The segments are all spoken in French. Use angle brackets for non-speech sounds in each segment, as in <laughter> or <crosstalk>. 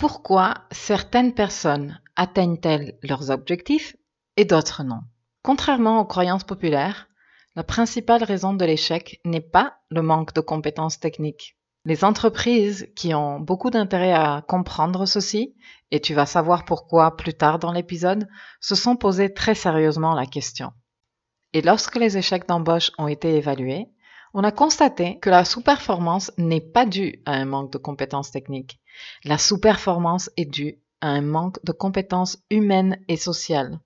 Pourquoi certaines personnes atteignent-elles leurs objectifs et d'autres non? Contrairement aux croyances populaires, la principale raison de l'échec n'est pas le manque de compétences techniques. Les entreprises qui ont beaucoup d'intérêt à comprendre ceci, et tu vas savoir pourquoi plus tard dans l'épisode, se sont posées très sérieusement la question. Et lorsque les échecs d'embauche ont été évalués, on a constaté que la sous-performance n'est pas due à un manque de compétences techniques. La sous-performance est due à un manque de compétences humaines et sociales,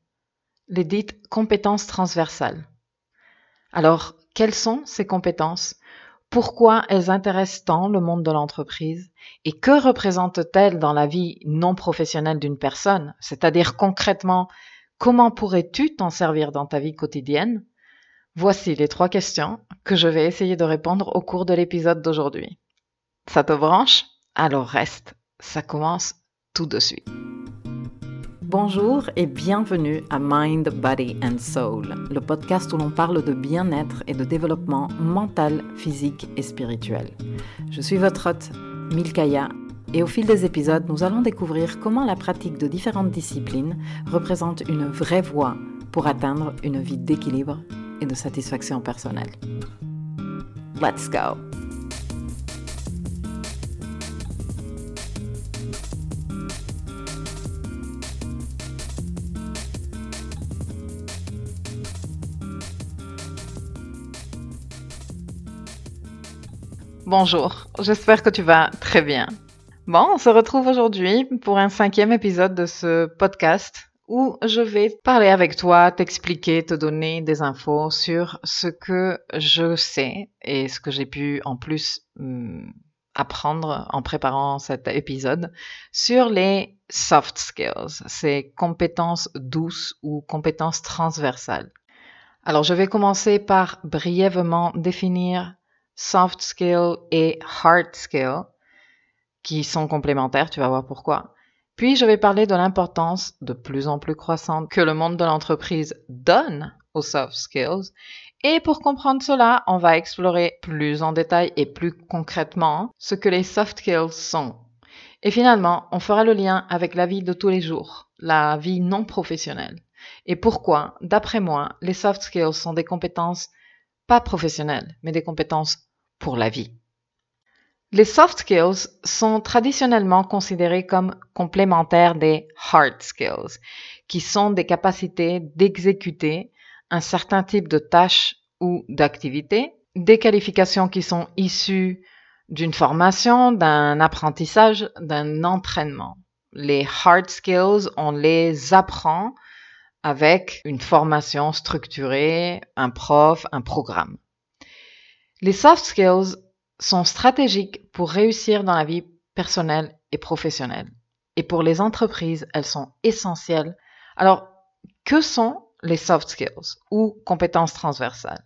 les dites compétences transversales. Alors, quelles sont ces compétences? Pourquoi elles intéressent tant le monde de l'entreprise? Et que représentent-elles dans la vie non professionnelle d'une personne? C'est-à-dire concrètement, comment pourrais-tu t'en servir dans ta vie quotidienne? Voici les trois questions que je vais essayer de répondre au cours de l'épisode d'aujourd'hui. Ça te branche? Alors reste, ça commence tout de suite. Bonjour et bienvenue à Mind, Body and Soul, le podcast où l'on parle de bien-être et de développement mental, physique et spirituel. Je suis votre hôte, Milkaya, et au fil des épisodes, nous allons découvrir comment la pratique de différentes disciplines représente une vraie voie pour atteindre une vie d'équilibre et de satisfaction personnelle. Let's go! Bonjour, j'espère que tu vas très bien. Bon, on se retrouve aujourd'hui pour un cinquième épisode de ce podcast où je vais parler avec toi, t'expliquer, te donner des infos sur ce que je sais et ce que j'ai pu en plus hum, apprendre en préparant cet épisode sur les soft skills, ces compétences douces ou compétences transversales. Alors, je vais commencer par brièvement définir soft skill et hard skill, qui sont complémentaires, tu vas voir pourquoi. Puis je vais parler de l'importance de plus en plus croissante que le monde de l'entreprise donne aux soft skills. Et pour comprendre cela, on va explorer plus en détail et plus concrètement ce que les soft skills sont. Et finalement, on fera le lien avec la vie de tous les jours, la vie non professionnelle. Et pourquoi, d'après moi, les soft skills sont des compétences pas professionnelles, mais des compétences pour la vie. Les soft skills sont traditionnellement considérés comme complémentaires des hard skills, qui sont des capacités d'exécuter un certain type de tâches ou d'activités, des qualifications qui sont issues d'une formation, d'un apprentissage, d'un entraînement. Les hard skills, on les apprend avec une formation structurée, un prof, un programme. Les soft skills sont stratégiques pour réussir dans la vie personnelle et professionnelle. Et pour les entreprises, elles sont essentielles. Alors, que sont les soft skills ou compétences transversales?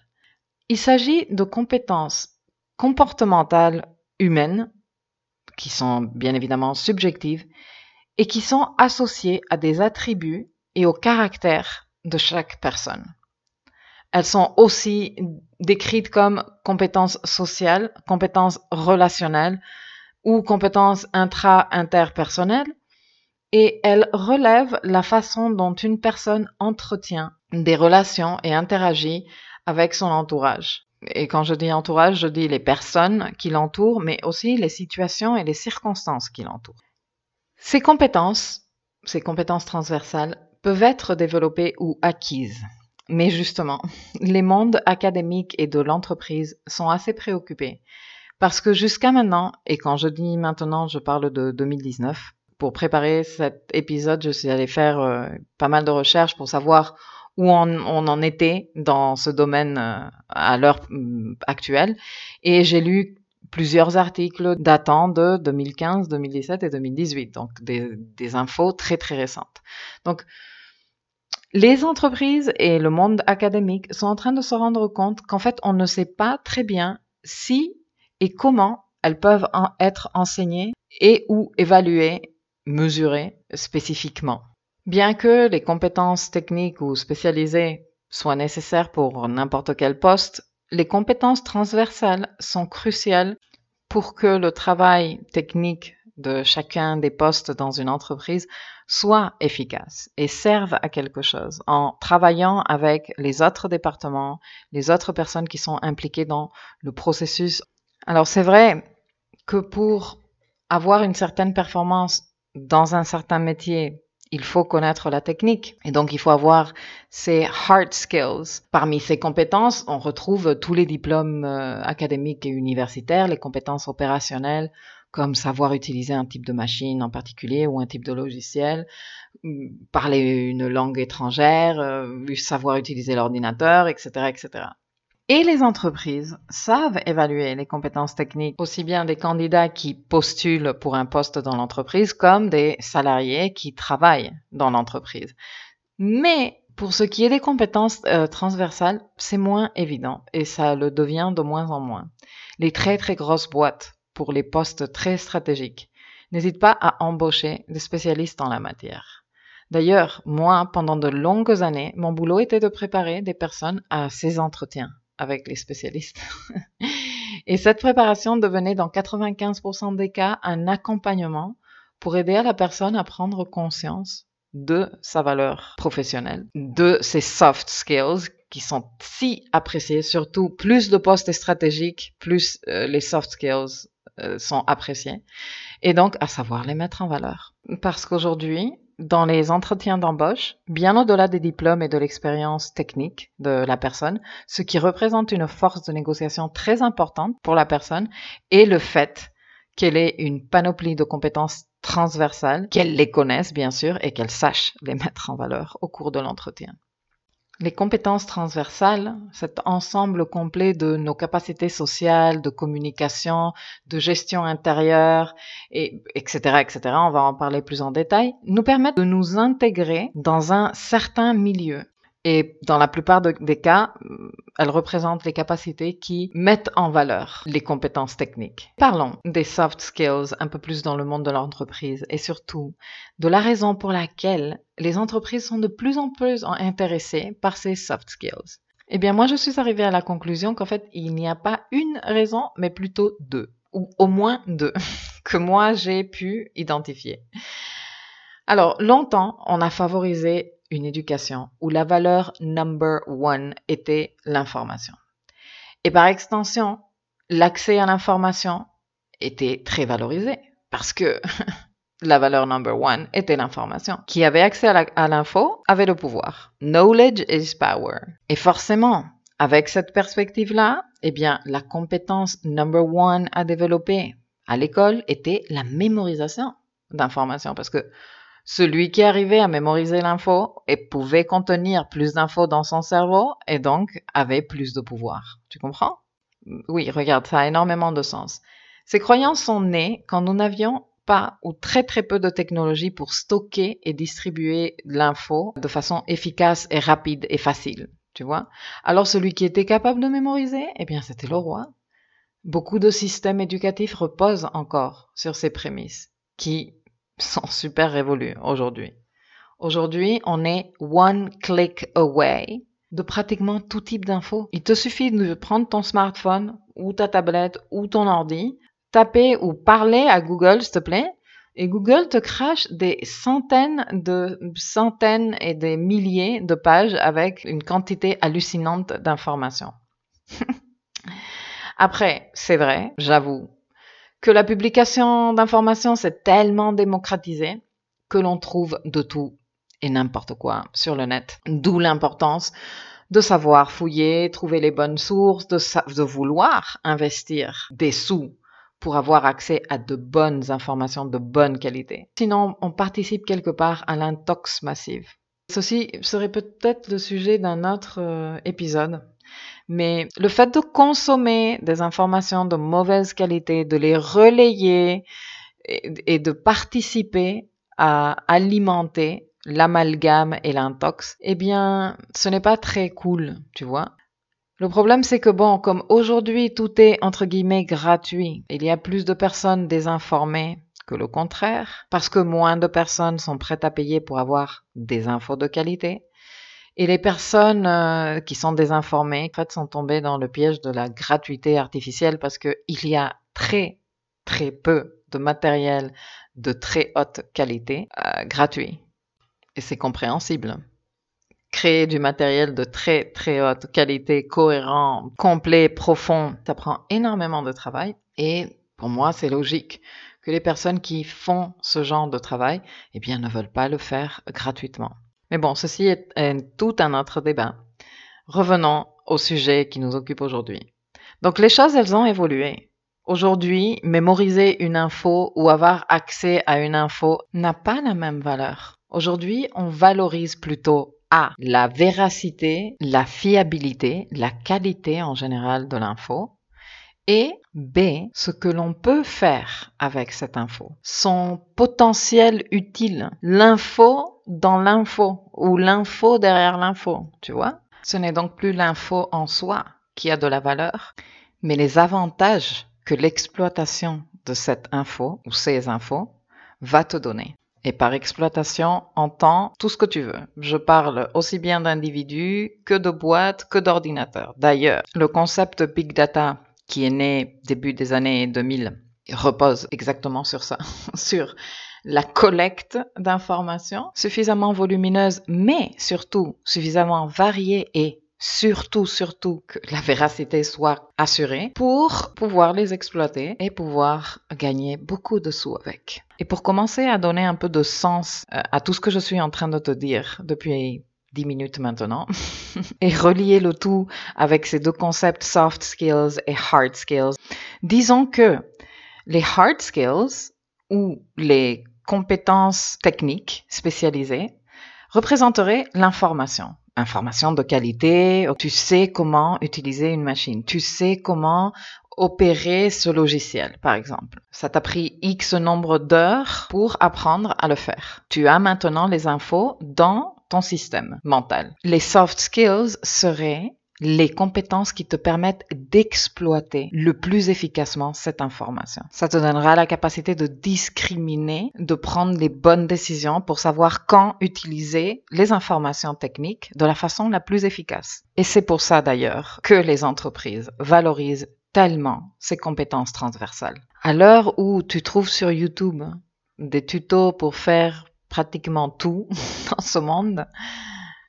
Il s'agit de compétences comportementales humaines qui sont bien évidemment subjectives et qui sont associées à des attributs et au caractère de chaque personne. Elles sont aussi décrites comme compétences sociales, compétences relationnelles ou compétences intra-interpersonnelles et elles relèvent la façon dont une personne entretient des relations et interagit avec son entourage. Et quand je dis entourage, je dis les personnes qui l'entourent, mais aussi les situations et les circonstances qui l'entourent. Ces compétences, ces compétences transversales, peuvent être développées ou acquises. Mais justement, les mondes académiques et de l'entreprise sont assez préoccupés parce que jusqu'à maintenant, et quand je dis maintenant, je parle de 2019, pour préparer cet épisode, je suis allée faire euh, pas mal de recherches pour savoir où on, en était dans ce domaine euh, à l'heure mm, actuelle. Et j'ai lu plusieurs articles datant de 2015, 2017 et 2018, donc des, des infos très très récentes. Donc les entreprises et le monde académique sont en train de se rendre compte qu'en fait, on ne sait pas très bien si et comment elles peuvent être enseignées et ou évaluées, mesurées spécifiquement. Bien que les compétences techniques ou spécialisées soient nécessaires pour n'importe quel poste, les compétences transversales sont cruciales pour que le travail technique de chacun des postes dans une entreprise soient efficaces et servent à quelque chose en travaillant avec les autres départements, les autres personnes qui sont impliquées dans le processus. Alors c'est vrai que pour avoir une certaine performance dans un certain métier, il faut connaître la technique et donc il faut avoir ces hard skills. Parmi ces compétences, on retrouve tous les diplômes euh, académiques et universitaires, les compétences opérationnelles comme savoir utiliser un type de machine en particulier ou un type de logiciel, mm, parler une langue étrangère, euh, savoir utiliser l'ordinateur, etc., etc. Et les entreprises savent évaluer les compétences techniques aussi bien des candidats qui postulent pour un poste dans l'entreprise comme des salariés qui travaillent dans l'entreprise. Mais pour ce qui est des compétences euh, transversales, c'est moins évident et ça le devient de moins en moins. Les très très grosses boîtes pour les postes très stratégiques n'hésitent pas à embaucher des spécialistes en la matière. D'ailleurs, moi, pendant de longues années, mon boulot était de préparer des personnes à ces entretiens avec les spécialistes. <laughs> Et cette préparation devenait dans 95% des cas un accompagnement pour aider la personne à prendre conscience de sa valeur professionnelle, de ses soft skills qui sont si appréciés, surtout plus de postes stratégiques, plus euh, les soft skills sont appréciés, et donc à savoir les mettre en valeur. Parce qu'aujourd'hui, dans les entretiens d'embauche, bien au-delà des diplômes et de l'expérience technique de la personne, ce qui représente une force de négociation très importante pour la personne est le fait qu'elle ait une panoplie de compétences transversales, qu'elle les connaisse bien sûr et qu'elle sache les mettre en valeur au cours de l'entretien. Les compétences transversales, cet ensemble complet de nos capacités sociales, de communication, de gestion intérieure, et, etc., etc., on va en parler plus en détail, nous permettent de nous intégrer dans un certain milieu. Et dans la plupart des cas, elles représentent les capacités qui mettent en valeur les compétences techniques. Parlons des soft skills un peu plus dans le monde de l'entreprise et surtout de la raison pour laquelle les entreprises sont de plus en plus intéressées par ces soft skills. Eh bien, moi, je suis arrivée à la conclusion qu'en fait, il n'y a pas une raison, mais plutôt deux, ou au moins deux, <laughs> que moi, j'ai pu identifier. Alors, longtemps, on a favorisé une éducation où la valeur number one était l'information. Et par extension, l'accès à l'information était très valorisé parce que <laughs> la valeur number one était l'information. Qui avait accès à l'info avait le pouvoir. Knowledge is power. Et forcément, avec cette perspective-là, eh bien, la compétence number one à développer à l'école était la mémorisation d'informations parce que celui qui arrivait à mémoriser l'info et pouvait contenir plus d'infos dans son cerveau et donc avait plus de pouvoir. Tu comprends? Oui, regarde, ça a énormément de sens. Ces croyances sont nées quand nous n'avions pas ou très très peu de technologie pour stocker et distribuer l'info de façon efficace et rapide et facile. Tu vois? Alors celui qui était capable de mémoriser, eh bien c'était le roi. Beaucoup de systèmes éducatifs reposent encore sur ces prémices qui <laughs> sont super révolus aujourd'hui. Aujourd'hui, on est one click away de pratiquement tout type d'infos. Il te suffit de prendre ton smartphone ou ta tablette ou ton ordi, taper ou parler à Google, s'il te plaît, et Google te crache des centaines de centaines et des milliers de pages avec une quantité hallucinante d'informations. <laughs> Après, c'est vrai, j'avoue, que la publication d'informations s'est tellement démocratisée que l'on trouve de tout et n'importe quoi sur le net. D'où l'importance de savoir fouiller, trouver les bonnes sources, de, vouloir investir des sous pour avoir accès à de bonnes informations de bonne qualité. Sinon, on participe quelque part à l'intox massive. Ceci serait peut-être le sujet d'un autre euh, épisode. Mais le fait de consommer des informations de mauvaise qualité, de les relayer et, de participer à alimenter l'amalgame et l'intox, eh bien, ce n'est pas très cool, tu vois. Le problème, c'est que bon, comme aujourd'hui tout est entre guillemets gratuit, il y a plus de personnes désinformées que le contraire, parce que moins de personnes sont prêtes à payer pour avoir des infos de qualité. Et les personnes euh, qui sont désinformées, en fait, sont tombées dans le piège de la gratuité artificielle parce qu'il y a très, très peu de matériel de très haute qualité euh, gratuit. Et c'est compréhensible. Créer du matériel de très très haute qualité, cohérent, complet, profond, ça prend énormément de travail. Et pour moi, c'est logique que les personnes qui font ce genre de travail, eh bien, ne veulent pas le faire gratuitement. Mais bon, ceci est, tout un autre débat. Revenons au sujet qui nous occupe aujourd'hui. Donc, les choses, elles ont évolué. Aujourd'hui, mémoriser une info ou avoir accès à une info n'a pas la même valeur. Aujourd'hui, on valorise plutôt A, la véracité, la fiabilité, la qualité en général de l'info, et B, ce que l'on peut faire avec cette info, son potentiel utile, l'info dans l'info ou l'info derrière l'info, tu vois. Ce n'est donc plus l'info en soi qui a de la valeur, mais les avantages que l'exploitation de cette info ou ces infos va te donner. Et par exploitation, entend tout ce que tu veux. Je parle aussi bien d'individus que de boîtes que d'ordinateurs. D'ailleurs, le concept Big Data qui est né début des années 2000, repose exactement sur ça, <laughs> sur la collecte d'informations suffisamment volumineuse, mais surtout suffisamment variée et surtout, surtout que la véracité soit assurée pour pouvoir les exploiter et pouvoir gagner beaucoup de sous avec. Et pour commencer à donner un peu de sens euh, à tout ce que je suis en train de te dire depuis 10 minutes maintenant, <laughs> et relier le tout avec ces deux concepts soft skills et hard skills. Disons que les hard skills ou les compétences techniques spécialisées représenteraient l'information. Information de qualité, tu sais comment utiliser une machine, tu sais comment opérer ce logiciel, par exemple. Ça t'a pris X nombre d'heures pour apprendre à le faire. Tu as maintenant les infos dans ton système mental. Les soft skills seraient les compétences qui te permettent d'exploiter le plus efficacement cette information. Ça te donnera la capacité de discriminer, de prendre les bonnes décisions pour savoir quand utiliser les informations techniques de la façon la plus efficace. Et c'est pour ça d'ailleurs que les entreprises valorisent tellement ces compétences transversales. À l'heure où tu trouves sur YouTube des tutos pour faire pratiquement tout <laughs> dans ce monde,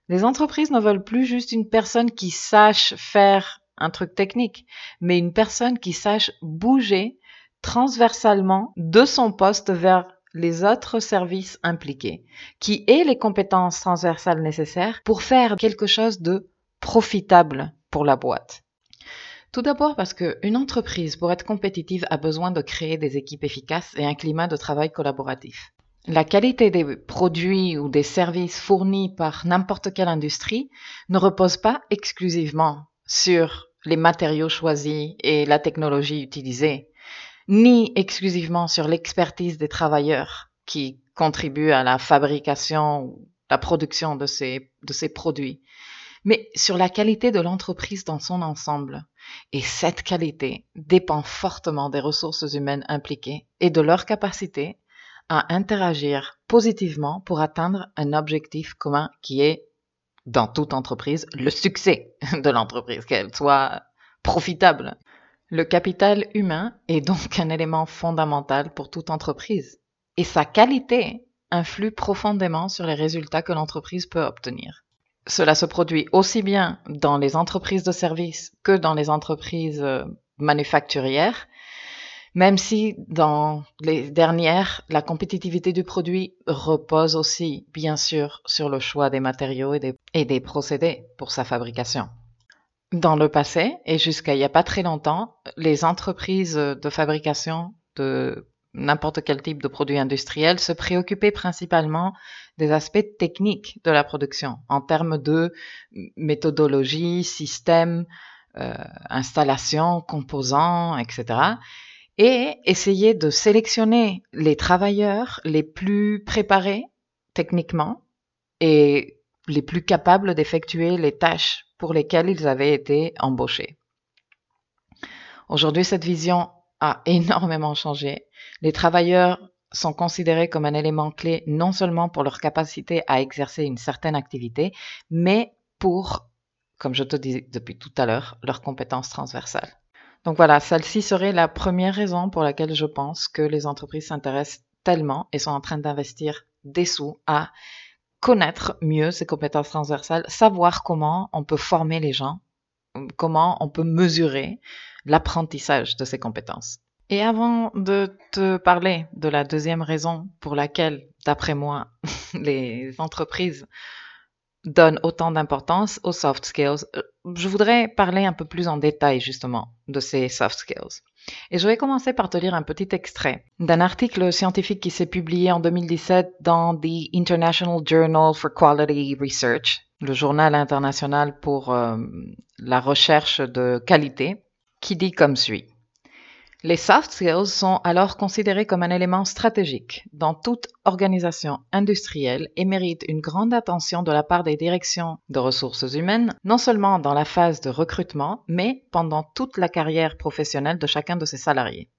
les entreprises ne veulent plus juste une personne qui sache faire un truc technique, mais une personne qui sache bouger transversalement de son poste vers les autres services impliqués, qui ait les compétences transversales nécessaires pour faire quelque chose de profitable pour la boîte. Tout d'abord parce qu'une entreprise, pour être compétitive, a besoin de créer des équipes efficaces et un climat de travail collaboratif. La qualité des produits ou des services fournis par n'importe quelle industrie ne repose pas exclusivement sur les matériaux choisis et la technologie utilisée, ni exclusivement sur l'expertise des travailleurs qui contribuent à la fabrication ou la production de ces, de ces produits, mais sur la qualité de l'entreprise dans son ensemble. Et cette qualité dépend fortement des ressources humaines impliquées et de leur capacité à interagir positivement pour atteindre un objectif commun qui est, dans toute entreprise, le succès <laughs> de l'entreprise, qu'elle soit profitable. Le capital humain est donc un élément fondamental pour toute entreprise et sa qualité influe profondément sur les résultats que l'entreprise peut obtenir. Cela se produit aussi bien dans les entreprises de services que dans les entreprises euh, manufacturières même si dans les dernières, la compétitivité du produit repose aussi, bien sûr, sur le choix des matériaux et des, procédés pour sa fabrication. Dans le passé, et jusqu'à il n'y a pas très longtemps, les entreprises de fabrication de n'importe quel type de produit industriel se préoccupaient principalement des aspects techniques de la production en termes de méthodologie, système, euh, installation, composants, etc et essayer de sélectionner les travailleurs les plus préparés techniquement et les plus capables d'effectuer les tâches pour lesquelles ils avaient été embauchés. Aujourd'hui, cette vision a <laughs> énormément changé. Les travailleurs sont considérés comme un élément clé non seulement pour leur capacité à exercer une certaine activité, mais pour, comme je te disais depuis tout à l'heure, leurs compétences transversales. Donc voilà, celle-ci serait la première raison pour laquelle je pense que les entreprises s'intéressent tellement et sont en train d'investir des sous à connaître mieux ces compétences transversales, savoir comment on peut former les gens, comment on peut mesurer l'apprentissage de ces compétences. Et avant de te parler de la deuxième raison pour laquelle, d'après moi, <laughs> les entreprises donnent autant d'importance aux soft skills, euh, je voudrais parler un peu plus en détail justement de ces soft skills. Et je vais commencer par te lire un petit extrait d'un article scientifique qui s'est publié en 2017 dans The International Journal for Quality Research, le journal international pour euh, la recherche de qualité, qui dit comme suit. Les soft skills sont alors considérés comme un élément stratégique dans toute organisation industrielle et méritent une grande attention de la part des directions de ressources humaines, non seulement dans la phase de recrutement, mais pendant toute la carrière professionnelle de chacun de ses salariés.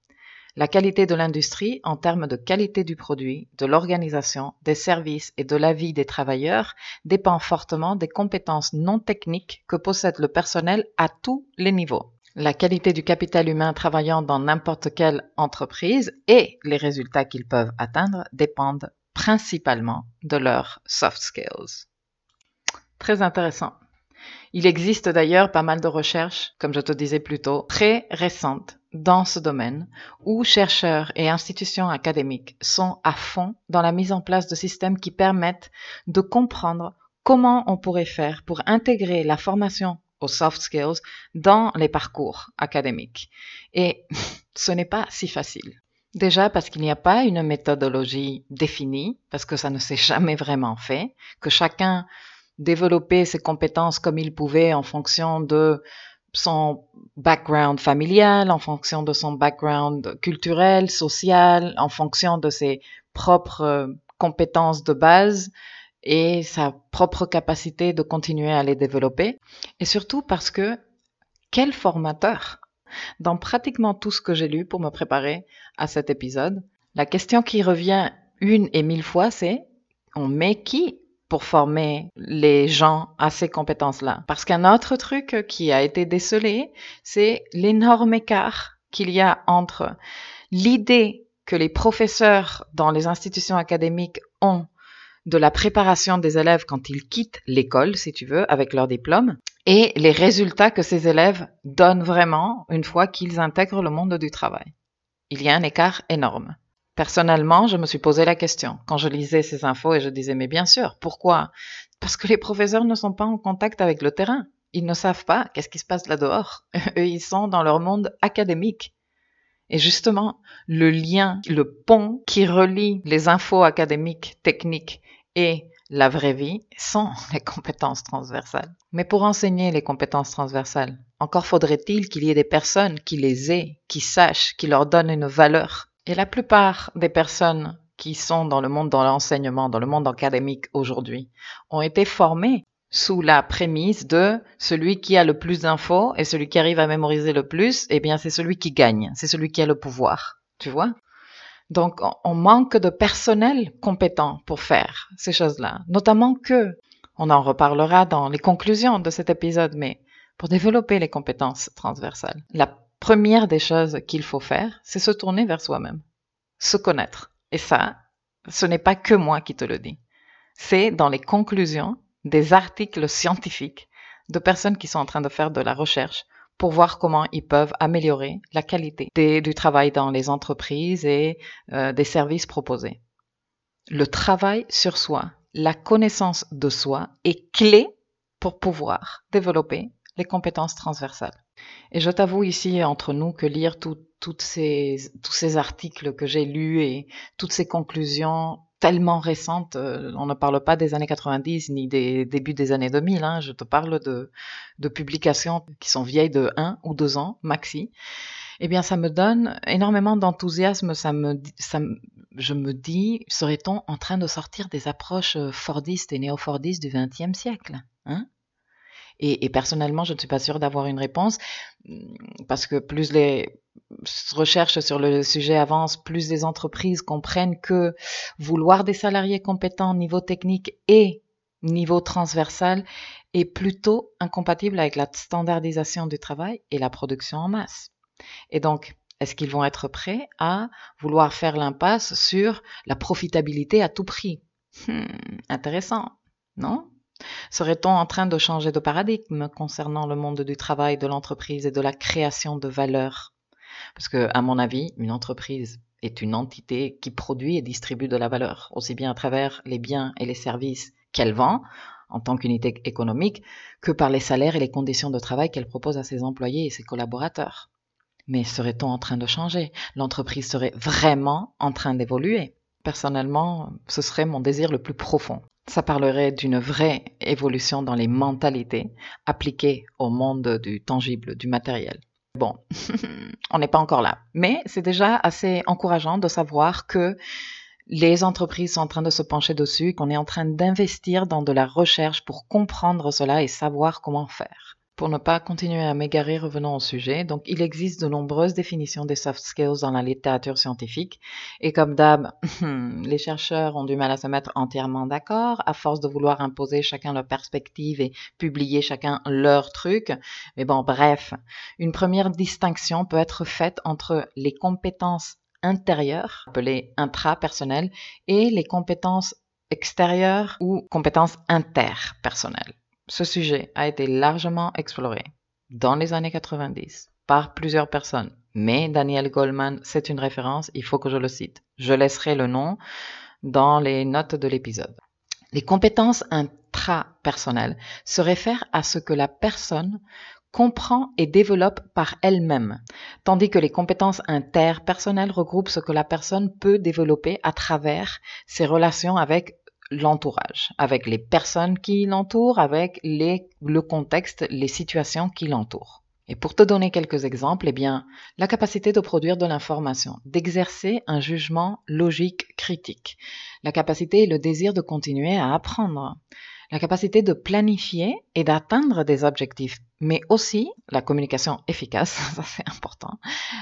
La qualité de l'industrie en termes de qualité du produit, de l'organisation, des services et de la vie des travailleurs dépend fortement des compétences non techniques que possède le personnel à tous les niveaux. La qualité du capital humain travaillant dans n'importe quelle entreprise et les résultats qu'ils peuvent atteindre dépendent principalement de leurs soft skills. Très intéressant. Il existe d'ailleurs pas mal de recherches, comme je te disais plus tôt, très récentes dans ce domaine, où chercheurs et institutions académiques sont à fond dans la mise en place de systèmes qui permettent de comprendre comment on pourrait faire pour intégrer la formation aux soft skills dans les parcours académiques. Et <laughs> ce n'est pas si facile. Déjà parce qu'il n'y a pas une méthodologie définie, parce que ça ne s'est jamais vraiment fait, que chacun développait ses compétences comme il pouvait en fonction de son background familial, en fonction de son background culturel, social, en fonction de ses propres compétences de base et sa propre capacité de continuer à les développer. Et surtout parce que quel formateur Dans pratiquement tout ce que j'ai lu pour me préparer à cet épisode, la question qui revient une et mille fois, c'est on met qui pour former les gens à ces compétences-là? Parce qu'un autre truc qui a été décelé, c'est l'énorme écart qu'il y a entre l'idée que les professeurs dans les institutions académiques ont de la préparation des élèves quand ils quittent l'école, si tu veux, avec leur diplôme, et les résultats que ces élèves donnent vraiment une fois qu'ils intègrent le monde du travail. Il y a un écart énorme. Personnellement, je me suis posé la question quand je lisais ces infos et je disais mais bien sûr, pourquoi? Parce que les professeurs ne sont pas en contact avec le terrain. Ils ne savent pas qu'est-ce qui se passe là dehors. <laughs> Eux, ils sont dans leur monde académique. Et justement, le lien, le pont qui relie les infos académiques, techniques et la vraie vie sont <laughs> les compétences transversales. Mais pour enseigner les compétences transversales, encore faudrait-il qu'il y ait des personnes qui les aient, qui sachent, qui leur donnent une valeur. Et la plupart des personnes qui sont dans le monde dans l'enseignement, dans le monde académique aujourd'hui, ont été formées sous la prémisse de celui qui a le plus d'infos et celui qui arrive à mémoriser le plus, eh bien c'est celui qui gagne, c'est celui qui a le pouvoir. Tu vois? Donc on manque de personnel compétent pour faire ces choses-là, notamment que on en reparlera dans les conclusions de cet épisode, mais pour développer les compétences transversales, la première des choses qu'il faut faire, c'est se tourner vers soi-même, se connaître. Et ça, ce n'est pas que moi qui te le dis. C'est dans les conclusions des articles scientifiques de personnes qui sont en train de faire de la recherche pour voir comment ils peuvent améliorer la qualité du travail dans les entreprises et euh, des services proposés. Le travail sur soi, la connaissance de soi est clé pour pouvoir développer les compétences transversales. Et je t'avoue ici entre nous que lire toutes tous ces articles que j'ai lus et toutes ces conclusions tellement récente. Euh, on ne parle pas des années 90 ni des débuts des années 2000. Hein, je te parle de, publications qui sont vieilles de 1 ou 2 ans, maxi. Eh bien, ça me donne énormément d'enthousiasme. Ça me, ça, je me dis, serait-on en train de sortir des approches euh, fordistes et néo-fordistes du XXe siècle hein? Et, et, personnellement, je ne suis pas sûre d'avoir une réponse parce que plus les recherches sur le sujet avancent, plus les entreprises comprennent que vouloir des salariés compétents niveau technique et niveau transversal est plutôt incompatible avec la standardisation du travail et la production en masse. Et donc, est-ce qu'ils vont être prêts à vouloir faire l'impasse sur la profitabilité à tout prix? Hmm, Intéressant, non? Serait-on en train de changer de paradigme concernant le monde du travail, de l'entreprise et de la création de valeur? Parce que, à mon avis, une entreprise est une entité qui produit et distribue de la valeur, aussi bien à travers les biens et les services qu'elle vend en tant qu'unité économique que par les salaires et les conditions de travail qu'elle propose à ses employés et ses collaborateurs. Mais serait-on en train de changer? L'entreprise serait vraiment en train d'évoluer? Personnellement, ce serait mon désir le plus profond. Ça parlerait d'une vraie évolution dans les mentalités appliquées au monde du tangible, du matériel. Bon, <laughs> on n'est pas encore là, mais c'est déjà assez encourageant de savoir que les entreprises sont en train de se pencher dessus, qu'on est en train d'investir dans de la recherche pour comprendre cela et savoir comment faire. Pour ne pas continuer à m'égarer, revenons au sujet. Donc, il existe de nombreuses définitions des soft skills dans la littérature scientifique. Et comme d'hab, <laughs> les chercheurs ont du mal à se mettre entièrement d'accord, à force de vouloir imposer chacun leur perspective et publier chacun leur truc. Mais bon, bref, une première distinction peut être faite entre les compétences intérieures, appelées intrapersonnelles, et les compétences extérieures ou compétences interpersonnelles ce sujet a été largement exploré dans les années 90 par plusieurs personnes. Mais Daniel Goldman, c'est une référence, il faut que je le cite. Je laisserai le nom dans les notes de l'épisode. Les compétences intrapersonnelles se réfèrent à ce que la personne comprend et développe par elle-même, tandis que les compétences interpersonnelles regroupent ce que la personne peut développer à travers ses relations avec l'entourage, avec les personnes qui l'entourent, avec les, le contexte, les situations qui l'entourent. Et pour te donner quelques exemples, eh bien, la capacité de produire de l'information, d'exercer un jugement logique critique, la capacité et le désir de continuer à apprendre, la capacité de planifier et d'atteindre des objectifs, mais aussi la communication efficace, <laughs> ça c'est important,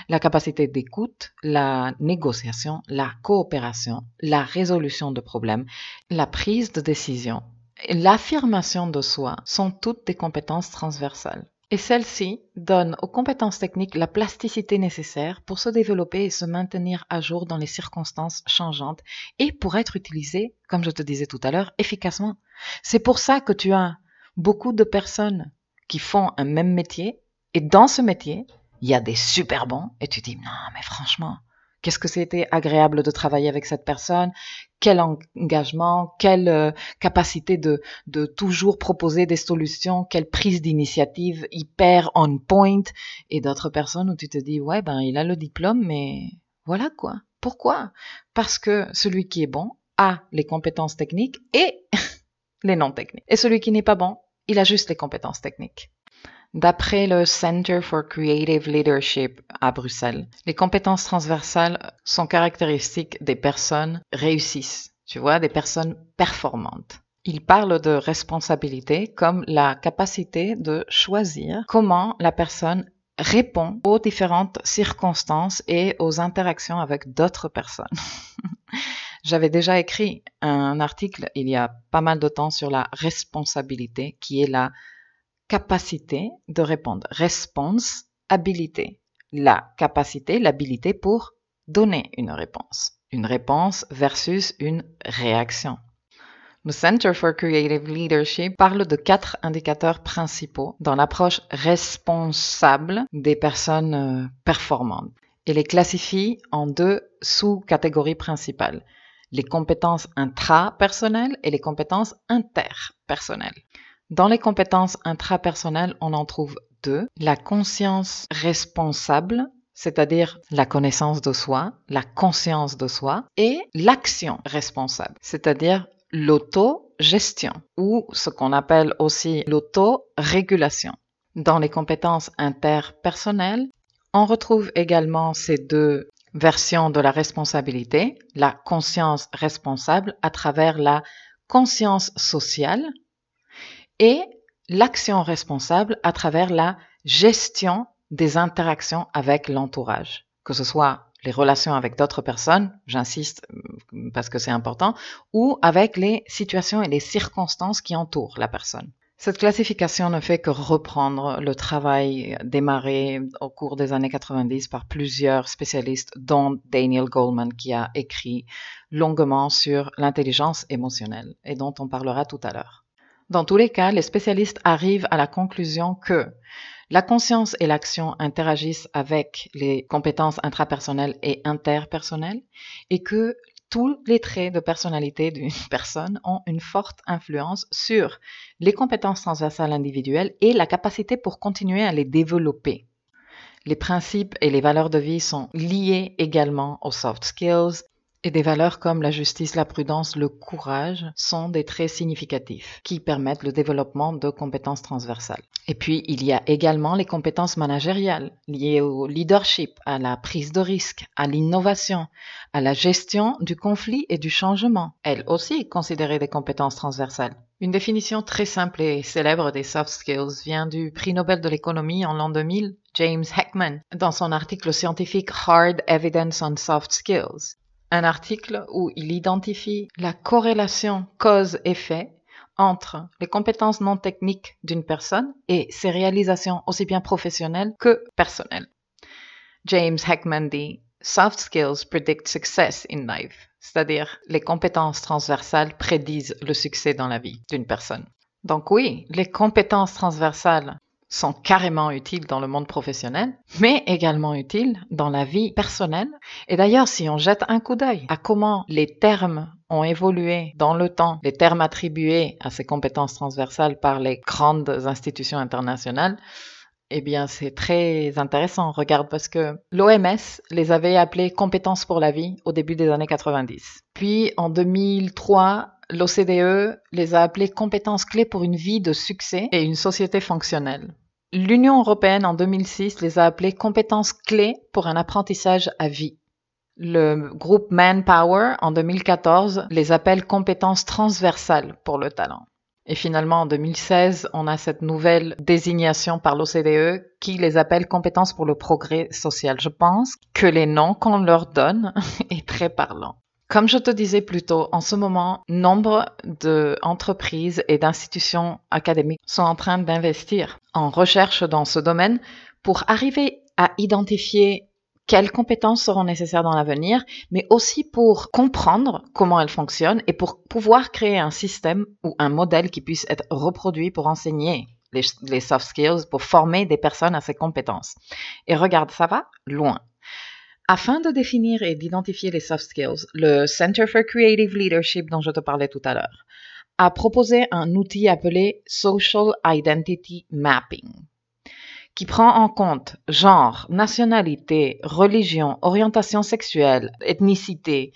la capacité d'écoute, la négociation, la coopération, la résolution de problèmes, la prise de décision, l'affirmation de soi sont toutes des compétences transversales. Et celles-ci donnent aux compétences techniques la plasticité nécessaire pour se développer et se maintenir à jour dans les circonstances changeantes et pour être utilisées, comme je te disais tout à l'heure, efficacement. C'est pour ça que tu as beaucoup de personnes qui font un même métier et dans ce métier, il y a des super bons et tu dis non mais franchement, Qu'est-ce que c'était agréable de travailler avec cette personne? Quel engagement? Quelle euh, capacité de, de toujours proposer des solutions? Quelle prise d'initiative hyper on point? Et d'autres personnes où tu te dis, ouais, ben, il a le diplôme, mais voilà quoi. Pourquoi? Parce que celui qui est bon a les compétences techniques et <laughs> les non techniques. Et celui qui n'est pas bon, il a juste les compétences techniques. D'après le Center for Creative Leadership à Bruxelles, les compétences transversales sont caractéristiques des personnes réussissent, tu vois, des personnes performantes. Ils parlent de responsabilité comme la capacité de choisir comment la personne répond aux différentes circonstances et aux interactions avec d'autres personnes. <laughs> J'avais déjà écrit un article il y a pas mal de temps sur la responsabilité qui est la capacité de répondre. Response, habilité. La capacité, l'habilité pour donner une réponse. Une réponse versus une réaction. Le Center for Creative Leadership parle de quatre indicateurs principaux dans l'approche responsable des personnes euh, performantes et les classifie en deux sous-catégories principales les compétences intrapersonnelles et les compétences interpersonnelles. Dans les compétences intrapersonnelles, on en trouve deux. La conscience responsable, c'est-à-dire la connaissance de soi, la conscience de soi, et l'action responsable, c'est-à-dire l'auto-gestion ou ce qu'on appelle aussi l'auto-régulation. Dans les compétences interpersonnelles, on retrouve également ces deux versions de la responsabilité, la conscience responsable à travers la conscience sociale, et l'action responsable à travers la gestion des interactions avec l'entourage, que ce soit les relations avec d'autres personnes, j'insiste euh, parce que c'est important, ou avec les situations et les circonstances qui entourent la personne. Cette classification ne fait que reprendre le travail démarré au cours des années 90 par plusieurs spécialistes, dont Daniel Goleman, qui a écrit longuement sur l'intelligence émotionnelle et dont on parlera tout à l'heure. Dans tous les cas, les spécialistes arrivent à la conclusion que la conscience et l'action interagissent avec les compétences intrapersonnelles et interpersonnelles et que tous les traits de personnalité d'une <laughs> personne ont une forte influence sur les compétences transversales individuelles et la capacité pour continuer à les développer. Les principes et les valeurs de vie sont liés également aux soft skills et des valeurs comme la justice, la prudence, le courage sont des traits significatifs qui permettent le développement de compétences transversales. Et puis, il y a également les compétences managériales liées au leadership, à la prise de risque, à l'innovation, à la gestion du conflit et du changement, elles aussi considérées des compétences transversales. Une définition très simple et célèbre des soft skills vient du prix Nobel de l'économie en l'an 2000, James Heckman, dans son article scientifique Hard Evidence on Soft Skills un article où il identifie la corrélation cause-effet entre les compétences non techniques d'une personne et ses réalisations aussi bien professionnelles que personnelles. James Heckman dit Soft skills predict success in life, c'est-à-dire les compétences transversales prédisent le succès dans la vie d'une personne. Donc oui, les compétences transversales sont carrément utiles dans le monde professionnel, mais également utiles dans la vie personnelle. Et d'ailleurs, si on jette un coup d'œil à comment les termes ont évolué dans le temps, les termes attribués à ces compétences transversales par les grandes institutions internationales, eh bien, c'est très intéressant. Regarde, parce que l'OMS les avait appelées compétences pour la vie au début des années 90. Puis, en 2003, l'OCDE les a appelées compétences clés pour une vie de succès et une société fonctionnelle. L'Union européenne en 2006 les a appelées compétences clés pour un apprentissage à vie. Le groupe Manpower en 2014 les appelle compétences transversales pour le talent. Et finalement, en 2016, on a cette nouvelle désignation par l'OCDE qui les appelle compétences pour le progrès social. Je pense que les noms qu'on leur donne <laughs> est très parlant. Comme je te disais plus tôt, en ce moment, nombre d'entreprises et d'institutions académiques sont en train d'investir en recherche dans ce domaine pour arriver à identifier quelles compétences seront nécessaires dans l'avenir, mais aussi pour comprendre comment elles fonctionnent et pour pouvoir créer un système ou un modèle qui puisse être reproduit pour enseigner les, les soft skills, pour former des personnes à ces compétences. Et regarde, ça va loin. Afin de définir et d'identifier les soft skills, le Center for Creative Leadership dont je te parlais tout à l'heure a proposé un outil appelé Social Identity Mapping qui prend en compte genre, nationalité, religion, orientation sexuelle, ethnicité,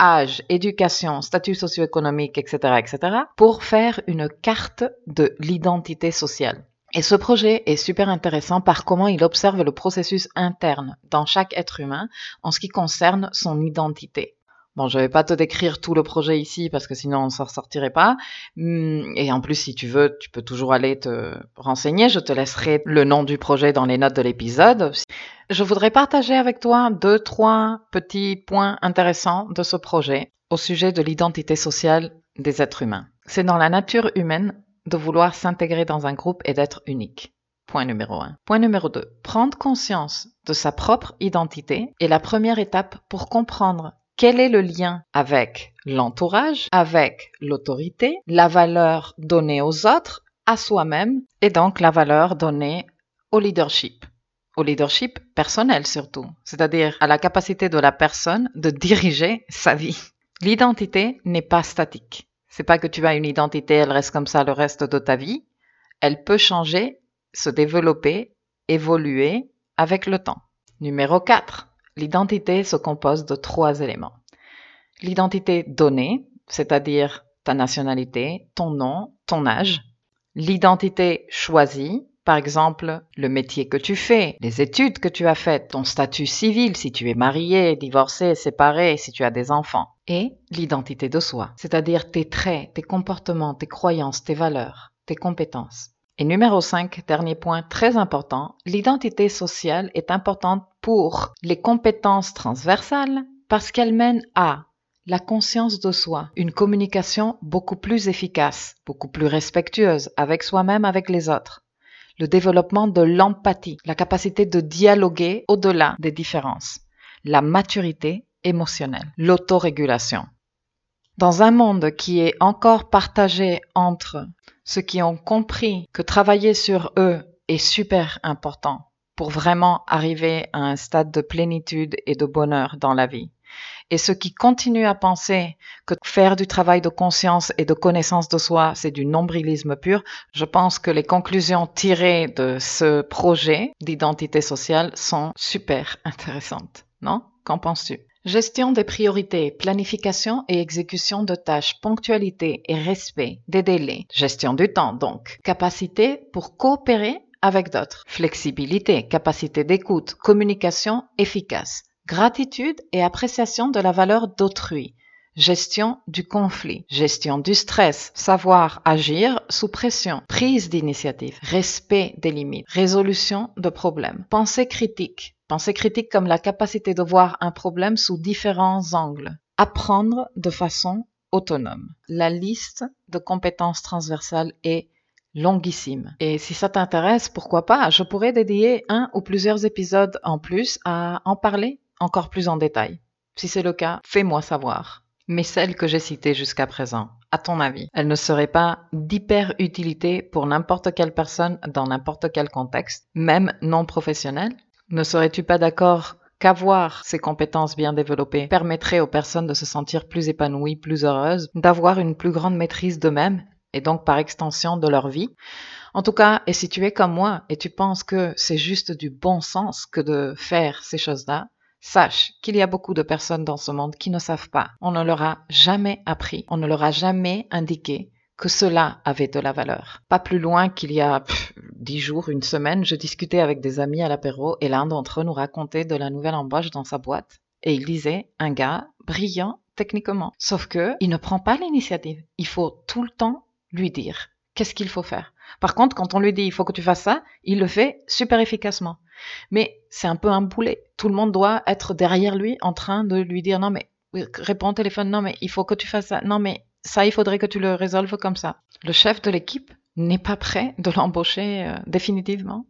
âge, éducation, statut socio-économique, etc., etc., pour faire une carte de l'identité sociale. Et ce projet est super intéressant par comment il observe le processus interne dans chaque être humain en ce qui concerne son identité. Bon, je vais pas te décrire tout le projet ici parce que sinon on s'en sortirait pas. Hmm, et en plus, si tu veux, tu peux toujours aller te renseigner. Je te laisserai le nom du projet dans les notes de l'épisode. Je voudrais partager avec toi deux, trois petits points intéressants de ce projet au sujet de l'identité sociale des êtres humains. C'est dans la nature humaine de vouloir s'intégrer dans un groupe et d'être unique. Point numéro 1. Point numéro 2. Prendre conscience de sa propre identité est la première étape pour comprendre quel est le lien avec l'entourage, avec l'autorité, la valeur donnée aux autres, à soi-même, et donc la valeur donnée au leadership. Au leadership personnel surtout, c'est-à-dire à la capacité de la personne de diriger sa vie. L'identité n'est pas statique. C'est pas que tu as une identité, elle reste comme ça le reste de ta vie. Elle peut changer, se développer, évoluer avec le temps. Numéro 4. L'identité se compose de trois éléments. L'identité donnée, c'est-à-dire ta nationalité, ton nom, ton âge. L'identité choisie, par exemple, le métier que tu fais, les études que tu as faites, ton statut civil si tu es marié, divorcé, séparé, si tu as des enfants. Et l'identité de soi, c'est-à-dire tes traits, tes comportements, tes croyances, tes valeurs, tes compétences. Et numéro 5, dernier point très important, l'identité sociale est importante pour les compétences transversales parce qu'elle mène à la conscience de soi, une communication beaucoup plus efficace, beaucoup plus respectueuse avec soi-même, avec les autres. Le développement de l'empathie, la capacité de dialoguer au-delà des différences. La maturité émotionnelle, l'autorégulation. Dans un monde qui est encore partagé entre ceux qui ont compris que travailler sur eux est super important pour vraiment arriver à un stade de plénitude et de bonheur dans la vie. Et ceux qui continuent à penser que faire du travail de conscience et de connaissance de soi, c'est du nombrilisme pur, je pense que les conclusions tirées de ce projet d'identité sociale sont super intéressantes. Non? Qu'en penses-tu? Gestion des priorités, planification et exécution de tâches, ponctualité et respect des délais, gestion du temps donc, capacité pour coopérer avec d'autres, flexibilité, capacité d'écoute, communication efficace, gratitude et appréciation de la valeur d'autrui, gestion du conflit, gestion du stress, savoir agir sous pression, prise d'initiative, respect des limites, résolution de problèmes, pensée critique, Pensée critique comme la capacité de voir un problème sous différents angles. Apprendre de façon autonome. La liste de compétences transversales est longuissime. Et si ça t'intéresse, pourquoi pas, je pourrais dédier un ou plusieurs épisodes en plus à en parler encore plus en détail. Si c'est le cas, fais-moi savoir. Mais celles que j'ai citées jusqu'à présent, à ton avis, elles ne seraient pas d'hyper utilité pour n'importe quelle personne dans n'importe quel contexte, même non professionnel? Ne serais-tu pas d'accord qu'avoir ces compétences bien développées permettrait aux personnes de se sentir plus épanouies, plus heureuses, d'avoir une plus grande maîtrise d'eux-mêmes et donc par extension de leur vie? En tout cas, et si tu es comme moi et tu penses que c'est juste du bon sens que de faire ces choses-là, Sache qu'il y a beaucoup de personnes dans ce monde qui ne savent pas. On ne leur a jamais appris, on ne leur a jamais indiqué que cela avait de la valeur. Pas plus loin qu'il y a dix jours, une semaine, je discutais avec des amis à l'apéro et l'un d'entre eux nous racontait de la nouvelle embauche dans sa boîte. Et il disait, un gars brillant techniquement. Sauf que il ne prend pas l'initiative. Il faut tout le temps lui dire qu'est-ce qu'il faut faire? Par contre, quand on lui dit il faut que tu fasses ça, il le fait super efficacement. Mais c'est un peu un boulet. Tout le monde doit être derrière lui en train de lui dire non mais réponds au téléphone, non mais il faut que tu fasses ça, non mais ça, il faudrait que tu le résolves comme ça. Le chef de l'équipe n'est pas prêt de l'embaucher euh, définitivement.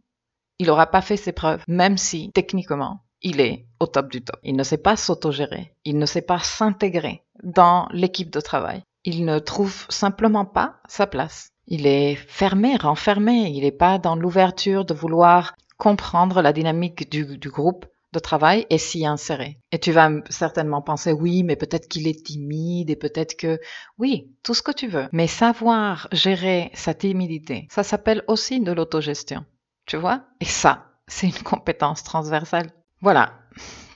Il n'aura pas fait ses preuves, même si, techniquement, il est au top du top. Il ne sait pas s'autogérer. Il ne sait pas s'intégrer dans l'équipe de travail. Il ne trouve simplement pas sa place. Il est fermé, renfermé. Il n'est pas dans l'ouverture de vouloir comprendre la dynamique du, groupe de travail et s'y insérer. Et tu vas certainement penser, oui, mais peut-être qu'il est timide et peut-être que, oui, tout ce que tu veux. Mais savoir gérer sa timidité, ça s'appelle aussi de l'autogestion. Tu vois? Et ça, c'est une compétence transversale. Voilà.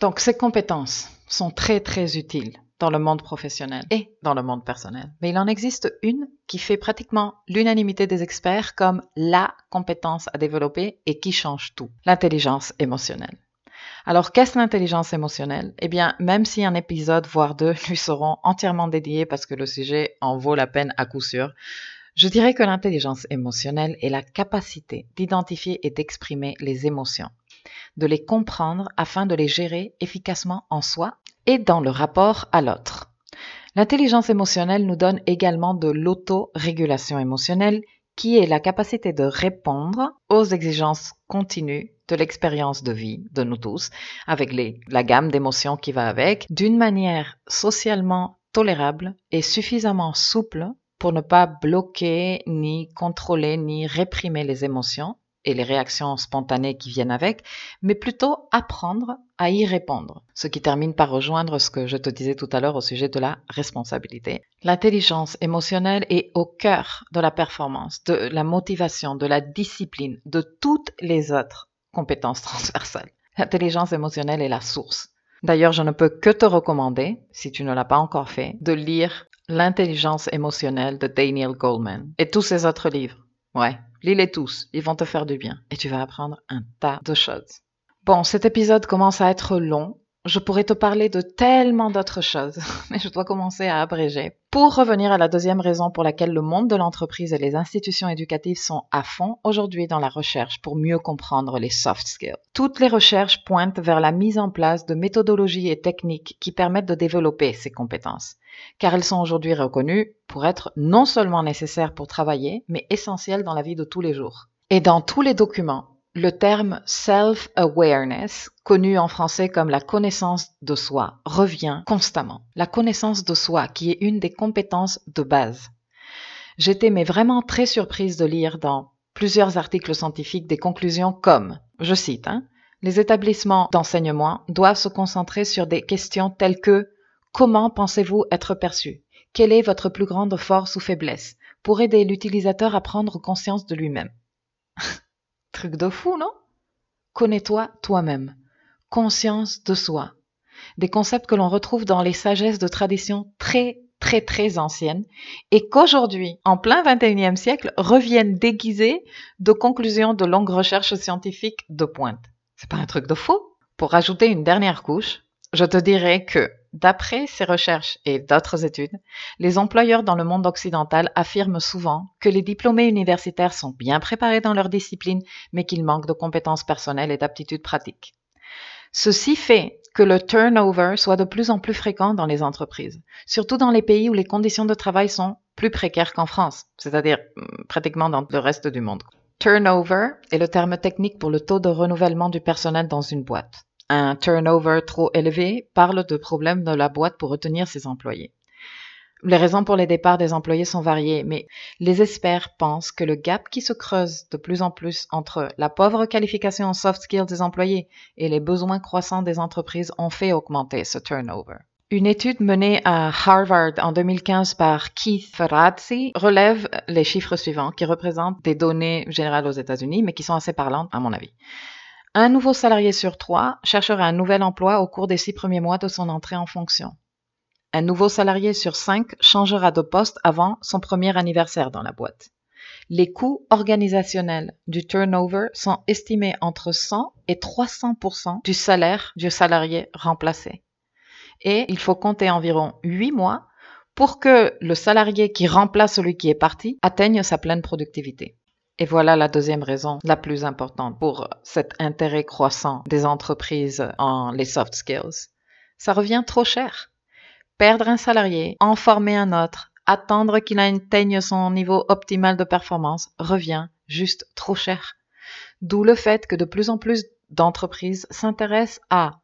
Donc ces compétences sont très très utiles dans le monde professionnel et dans le monde personnel. Mais il en existe une qui fait pratiquement l'unanimité des experts comme la compétence à développer et qui change tout, l'intelligence émotionnelle. Alors, qu'est-ce l'intelligence émotionnelle? Eh bien, même si un épisode, voire deux, <laughs> lui seront entièrement dédiés parce que le sujet en vaut la peine à coup sûr, je dirais que l'intelligence émotionnelle est la capacité d'identifier et d'exprimer les émotions, de les comprendre afin de les gérer efficacement en soi et dans le rapport à l'autre. L'intelligence émotionnelle nous donne également de l'autorégulation émotionnelle qui est la capacité de répondre aux exigences continues de l'expérience de vie de nous tous, avec la gamme d'émotions qui va avec, d'une manière socialement tolérable et suffisamment souple pour ne pas bloquer, ni contrôler, ni réprimer les émotions et les réactions spontanées qui viennent avec, mais plutôt apprendre à y répondre. Ce qui termine par rejoindre ce que je te disais tout à l'heure au sujet de la responsabilité. L'intelligence émotionnelle est au cœur de la performance, de la motivation, de la discipline, de toutes les autres compétences <laughs> transversales. L'intelligence émotionnelle est la source. D'ailleurs, je ne peux que te recommander, si tu ne l'as pas encore fait, de lire L'intelligence émotionnelle de Daniel Goleman et tous ses autres livres. Ouais, lis-les tous, ils vont te faire du bien et tu vas apprendre un tas de choses. Bon, cet épisode commence à être long, je pourrais te parler de tellement d'autres choses, <laughs> mais je dois commencer à abréger. Pour revenir à la deuxième raison pour laquelle le monde de l'entreprise et les institutions éducatives sont à fond aujourd'hui dans la recherche pour mieux comprendre les soft skills. Toutes les recherches pointent vers la mise en place de méthodologies et techniques qui permettent de développer ces compétences, car elles sont aujourd'hui reconnues pour être non seulement nécessaires pour travailler, mais essentielles dans la vie de tous les jours. Et dans tous les documents, le terme self-awareness, connu en français comme la connaissance de soi, revient constamment. La connaissance de soi, qui est une des compétences de base. J'étais mais vraiment très surprise de lire dans plusieurs articles scientifiques des conclusions comme, je cite, hein, les établissements d'enseignement doivent se concentrer sur des questions telles que comment pensez-vous être perçu? Quelle est votre plus grande force ou faiblesse? Pour aider l'utilisateur à prendre conscience de lui-même Truc de fou, non? Connais-toi toi-même. Conscience de soi. Des concepts que l'on retrouve dans les sagesses de traditions très très très anciennes et qu'aujourd'hui, en plein 21e siècle, reviennent déguisés de conclusions de longues recherches scientifiques de pointe. C'est pas un truc de fou? Pour ajouter une dernière couche, je te dirais que D'après ces recherches et d'autres études, les employeurs dans le monde occidental affirment souvent que les diplômés universitaires sont bien préparés dans leur discipline, mais qu'ils manquent de compétences personnelles et d'aptitudes pratiques. Ceci fait que le turnover soit de plus en plus fréquent dans les entreprises, surtout dans les pays où les conditions de travail sont plus précaires qu'en France, c'est-à-dire mm, pratiquement dans le reste du monde. Turnover est le terme technique pour le taux de renouvellement du personnel dans une boîte un turnover trop élevé parle de problèmes de la boîte pour retenir ses employés. Les raisons pour les départs des employés sont variées, mais les experts pensent que le gap qui se creuse de plus en plus entre la pauvre qualification en soft skills des employés et les besoins croissants des entreprises ont fait augmenter ce turnover. Une étude menée à Harvard en 2015 par Keith Ferrazzi relève les chiffres suivants qui représentent des données générales aux États-Unis, mais qui sont assez parlantes à mon avis. Un nouveau salarié sur trois cherchera un nouvel emploi au cours des six premiers mois de son entrée en fonction. Un nouveau salarié sur cinq changera de poste avant son premier anniversaire dans la boîte. Les coûts organisationnels du turnover sont estimés entre 100 et 300% du salaire du salarié remplacé. Et il faut compter environ huit mois pour que le salarié qui remplace celui qui est parti atteigne sa pleine productivité. Et voilà la deuxième raison la plus importante pour cet intérêt croissant des entreprises en les soft skills. Ça revient trop cher. Perdre un salarié, en former un autre, attendre qu'il atteigne son niveau optimal de performance revient juste trop cher. D'où le fait que de plus en plus d'entreprises s'intéressent à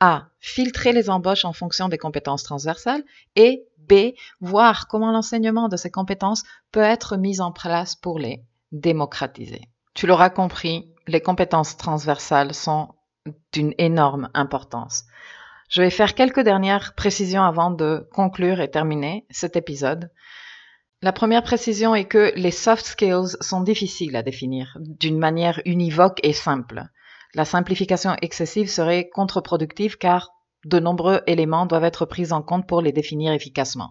A. Filtrer les embauches en fonction des compétences transversales et B. Voir comment l'enseignement de ces compétences peut être mis en place pour les démocratisé. Tu l'auras compris, les compétences transversales sont d'une énorme importance. Je vais faire quelques dernières précisions avant de conclure et terminer cet épisode. La première précision est que les soft skills sont difficiles à définir d'une manière univoque et simple. La simplification excessive serait contre-productive car de nombreux éléments doivent être pris en compte pour les définir efficacement.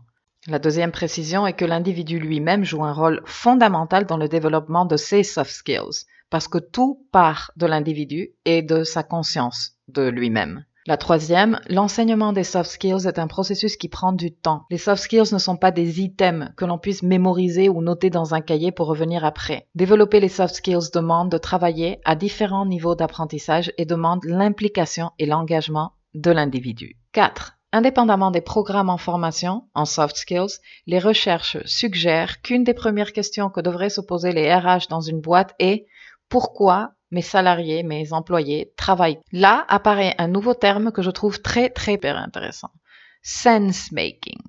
La deuxième précision est que l'individu lui-même joue un rôle fondamental dans le développement de ses soft skills, parce que tout part de l'individu et de sa conscience de lui-même. La troisième, l'enseignement des soft skills est un processus qui prend du temps. Les soft skills ne sont pas des items que l'on puisse mémoriser ou noter dans un cahier pour revenir après. Développer les soft skills demande de travailler à différents niveaux d'apprentissage et demande l'implication et l'engagement de l'individu. 4. Indépendamment des programmes en formation, en soft skills, les recherches suggèrent qu'une des premières questions que devraient se poser les RH dans une boîte est pourquoi mes salariés, mes employés travaillent? Là apparaît un nouveau terme que je trouve très très intéressant. Sense making.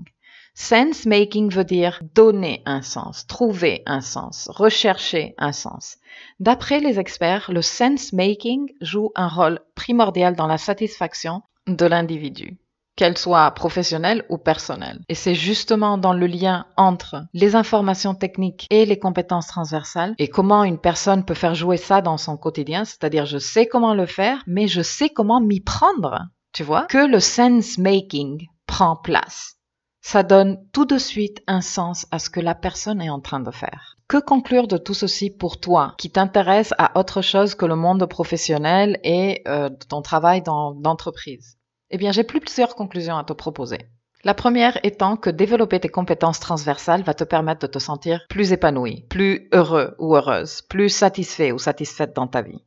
Sense making veut dire donner un sens, trouver un sens, rechercher un sens. D'après les experts, le sense making joue un rôle primordial dans la satisfaction de l'individu qu'elle soit professionnelle ou personnelle. Et c'est justement dans le lien entre les informations techniques et les compétences transversales et comment une personne peut faire jouer ça dans son quotidien, c'est-à-dire je sais comment le faire, mais je sais comment m'y prendre, tu vois, que le sense making prend place. Ça donne tout de suite un sens à ce que la personne est en train de faire. Que conclure de tout ceci pour toi qui t'intéresse à autre chose que le monde professionnel et euh, ton travail dans l'entreprise Eh bien, j'ai plusieurs conclusions à te proposer. La première étant que développer tes compétences transversales va te permettre de te sentir plus épanoui, plus heureux ou heureuse, plus satisfait ou satisfaite dans ta vie.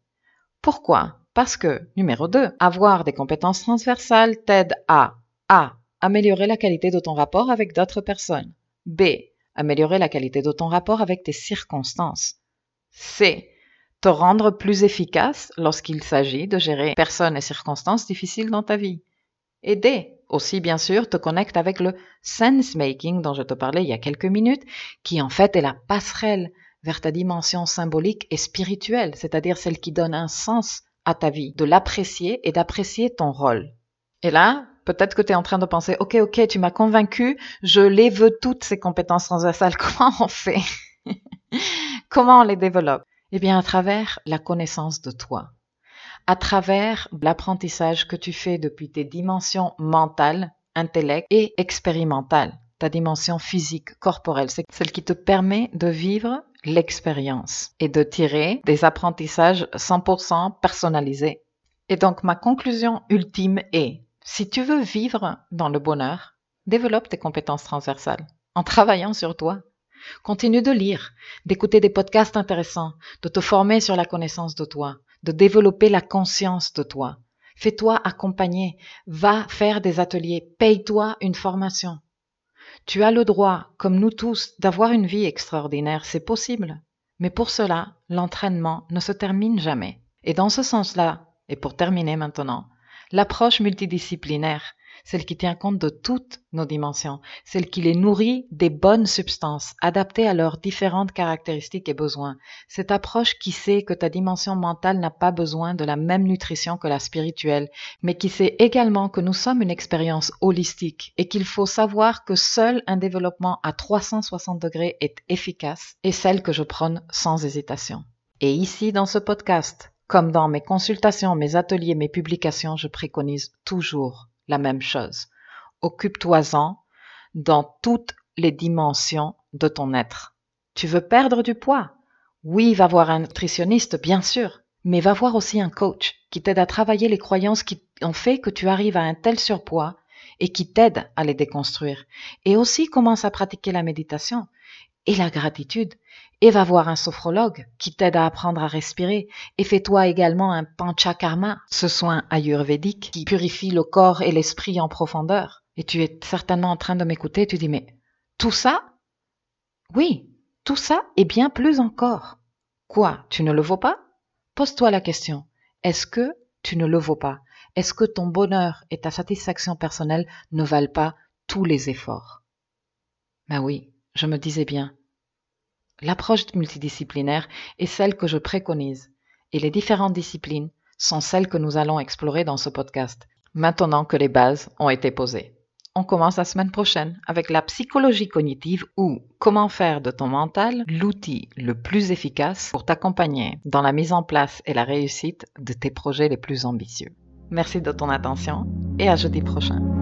Pourquoi? Parce que, numéro 2, avoir des compétences transversales t'aide à A. Améliorer la qualité de ton rapport avec d'autres personnes. B. Améliorer la qualité de ton rapport avec tes circonstances. C. Te rendre plus efficace lorsqu'il s'agit de gérer personnes et circonstances difficiles dans ta vie. Et D aussi, bien sûr, te connecte avec le sense-making dont je te parlais il y a quelques minutes, qui en fait est la passerelle vers ta dimension symbolique et spirituelle, c'est-à-dire celle qui donne un sens à ta vie, de l'apprécier et d'apprécier ton rôle. Et là, peut-être que tu es en train de penser, ok, ok, tu m'as convaincu, je les veux toutes ces compétences transversales, <laughs> comment on fait? <laughs> Comment on les développe? Eh bien, à travers la connaissance de toi à travers l'apprentissage que tu fais depuis tes dimensions mentales, intellect et expérimentales, ta dimension physique, corporelle, c'est celle qui te permet de vivre l'expérience et de tirer des apprentissages 100% personnalisés. Et donc ma conclusion ultime est, si tu veux vivre dans le bonheur, développe tes compétences transversales en travaillant sur toi. Continue de lire, d'écouter des podcasts intéressants, de te former sur la connaissance de toi, de développer la conscience de toi. Fais-toi accompagner, va faire des ateliers, paye-toi une formation. Tu as le droit, comme nous tous, d'avoir une vie extraordinaire, c'est possible. Mais pour cela, l'entraînement ne se termine jamais. Et dans ce sens-là, et pour terminer maintenant, l'approche multidisciplinaire, celle qui tient compte de toutes nos dimensions, celle qui les nourrit des bonnes substances adaptées à leurs différentes caractéristiques et besoins. Cette approche qui sait que ta dimension mentale n'a pas besoin de la même nutrition que la spirituelle, mais qui sait également que nous sommes une expérience holistique et qu'il faut savoir que seul un développement à 360 degrés est efficace et celle que je prône sans hésitation. Et ici, dans ce podcast, comme dans mes consultations, mes ateliers, mes publications, je préconise toujours la même chose. Occupe-toi-en dans toutes les dimensions de ton être. Tu veux perdre du poids? Oui, va voir un nutritionniste, bien sûr, mais va voir aussi un coach qui t'aide à travailler les croyances qui ont fait que tu arrives à un tel surpoids et qui t'aide à les déconstruire. Et aussi commence à pratiquer la méditation et la gratitude et va voir un sophrologue qui t'aide à apprendre à respirer et fais-toi également un panchakarma, ce soin ayurvédique qui purifie le corps et l'esprit en profondeur. Et tu es certainement en train de m'écouter, tu dis mais tout ça? Oui, tout ça et bien plus encore. Quoi, tu ne le vaux pas? Pose-toi la question. Est-ce que tu ne le vaux pas? Est-ce que ton bonheur et ta satisfaction personnelle ne valent pas tous les efforts? Ben oui, je me disais bien, L'approche multidisciplinaire est celle que je préconise et les différentes disciplines sont celles que nous allons explorer dans ce podcast, maintenant que les bases ont été posées. On commence la semaine prochaine avec la psychologie cognitive ou comment faire de ton mental l'outil le plus efficace pour t'accompagner dans la mise en place et la réussite de tes projets les plus ambitieux. Merci de ton attention et à jeudi prochain.